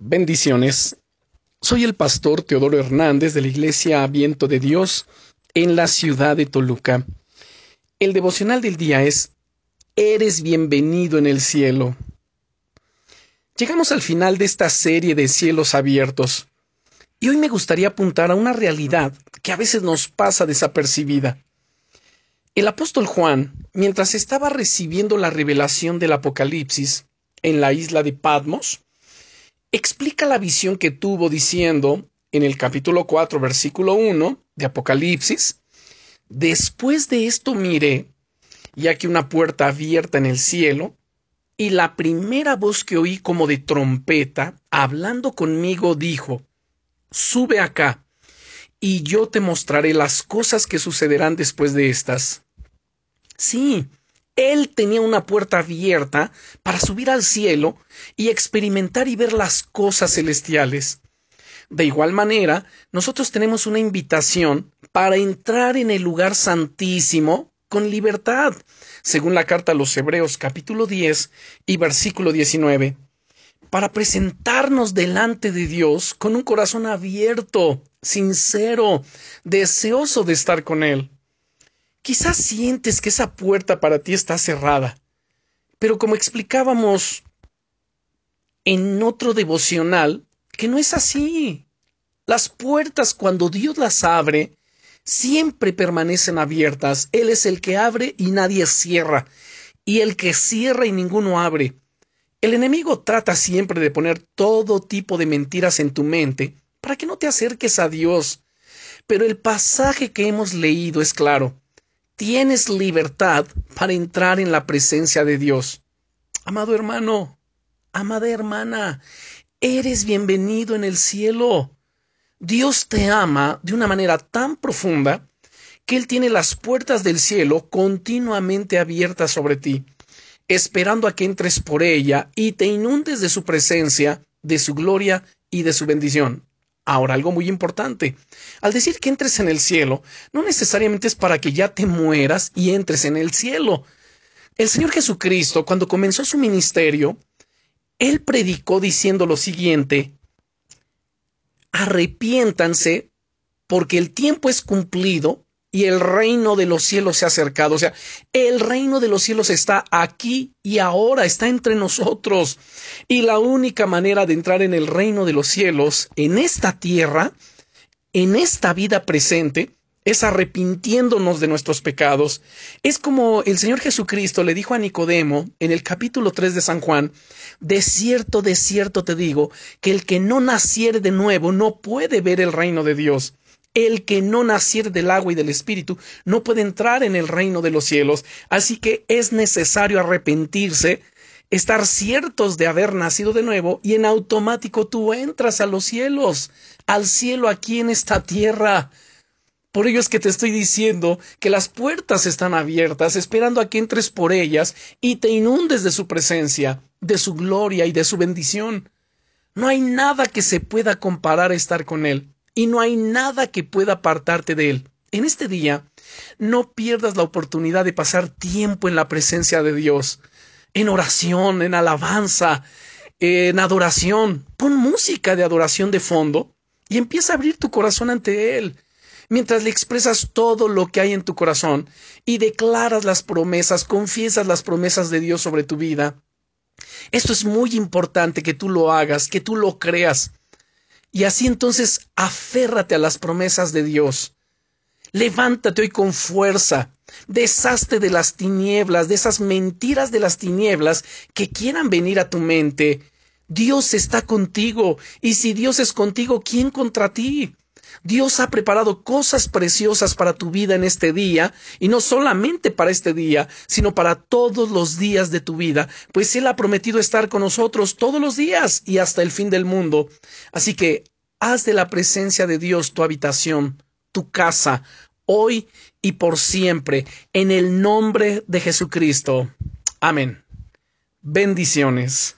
Bendiciones. Soy el pastor Teodoro Hernández de la Iglesia Viento de Dios en la ciudad de Toluca. El devocional del día es Eres bienvenido en el cielo. Llegamos al final de esta serie de cielos abiertos y hoy me gustaría apuntar a una realidad que a veces nos pasa desapercibida. El apóstol Juan, mientras estaba recibiendo la revelación del Apocalipsis en la isla de Patmos, explica la visión que tuvo diciendo en el capítulo 4, versículo 1 de Apocalipsis, Después de esto miré, y aquí una puerta abierta en el cielo, y la primera voz que oí como de trompeta, hablando conmigo, dijo, Sube acá, y yo te mostraré las cosas que sucederán después de estas. Sí, él tenía una puerta abierta para subir al cielo y experimentar y ver las cosas celestiales. De igual manera, nosotros tenemos una invitación para entrar en el lugar santísimo con libertad, según la carta a los Hebreos capítulo 10 y versículo 19, para presentarnos delante de Dios con un corazón abierto, sincero, deseoso de estar con Él. Quizás sientes que esa puerta para ti está cerrada, pero como explicábamos en otro devocional, que no es así. Las puertas cuando Dios las abre, siempre permanecen abiertas. Él es el que abre y nadie cierra, y el que cierra y ninguno abre. El enemigo trata siempre de poner todo tipo de mentiras en tu mente para que no te acerques a Dios. Pero el pasaje que hemos leído es claro tienes libertad para entrar en la presencia de Dios. Amado hermano, amada hermana, eres bienvenido en el cielo. Dios te ama de una manera tan profunda que Él tiene las puertas del cielo continuamente abiertas sobre ti, esperando a que entres por ella y te inundes de su presencia, de su gloria y de su bendición. Ahora, algo muy importante. Al decir que entres en el cielo, no necesariamente es para que ya te mueras y entres en el cielo. El Señor Jesucristo, cuando comenzó su ministerio, Él predicó diciendo lo siguiente, arrepiéntanse porque el tiempo es cumplido y el reino de los cielos se ha acercado. O sea, el reino de los cielos está aquí y ahora, está entre nosotros. Y la única manera de entrar en el reino de los cielos, en esta tierra, en esta vida presente, es arrepintiéndonos de nuestros pecados. Es como el Señor Jesucristo le dijo a Nicodemo en el capítulo 3 de San Juan, de cierto, de cierto te digo, que el que no naciere de nuevo no puede ver el reino de Dios. El que no naciere del agua y del espíritu no puede entrar en el reino de los cielos. Así que es necesario arrepentirse, estar ciertos de haber nacido de nuevo y en automático tú entras a los cielos, al cielo aquí en esta tierra. Por ello es que te estoy diciendo que las puertas están abiertas, esperando a que entres por ellas y te inundes de su presencia, de su gloria y de su bendición. No hay nada que se pueda comparar a estar con Él y no hay nada que pueda apartarte de Él. En este día, no pierdas la oportunidad de pasar tiempo en la presencia de Dios, en oración, en alabanza, en adoración. Pon música de adoración de fondo y empieza a abrir tu corazón ante Él. Mientras le expresas todo lo que hay en tu corazón y declaras las promesas, confiesas las promesas de Dios sobre tu vida. Esto es muy importante que tú lo hagas, que tú lo creas. Y así entonces aférrate a las promesas de Dios. Levántate hoy con fuerza. Deshazte de las tinieblas, de esas mentiras de las tinieblas que quieran venir a tu mente. Dios está contigo, y si Dios es contigo, ¿quién contra ti? Dios ha preparado cosas preciosas para tu vida en este día, y no solamente para este día, sino para todos los días de tu vida, pues Él ha prometido estar con nosotros todos los días y hasta el fin del mundo. Así que haz de la presencia de Dios tu habitación, tu casa, hoy y por siempre, en el nombre de Jesucristo. Amén. Bendiciones.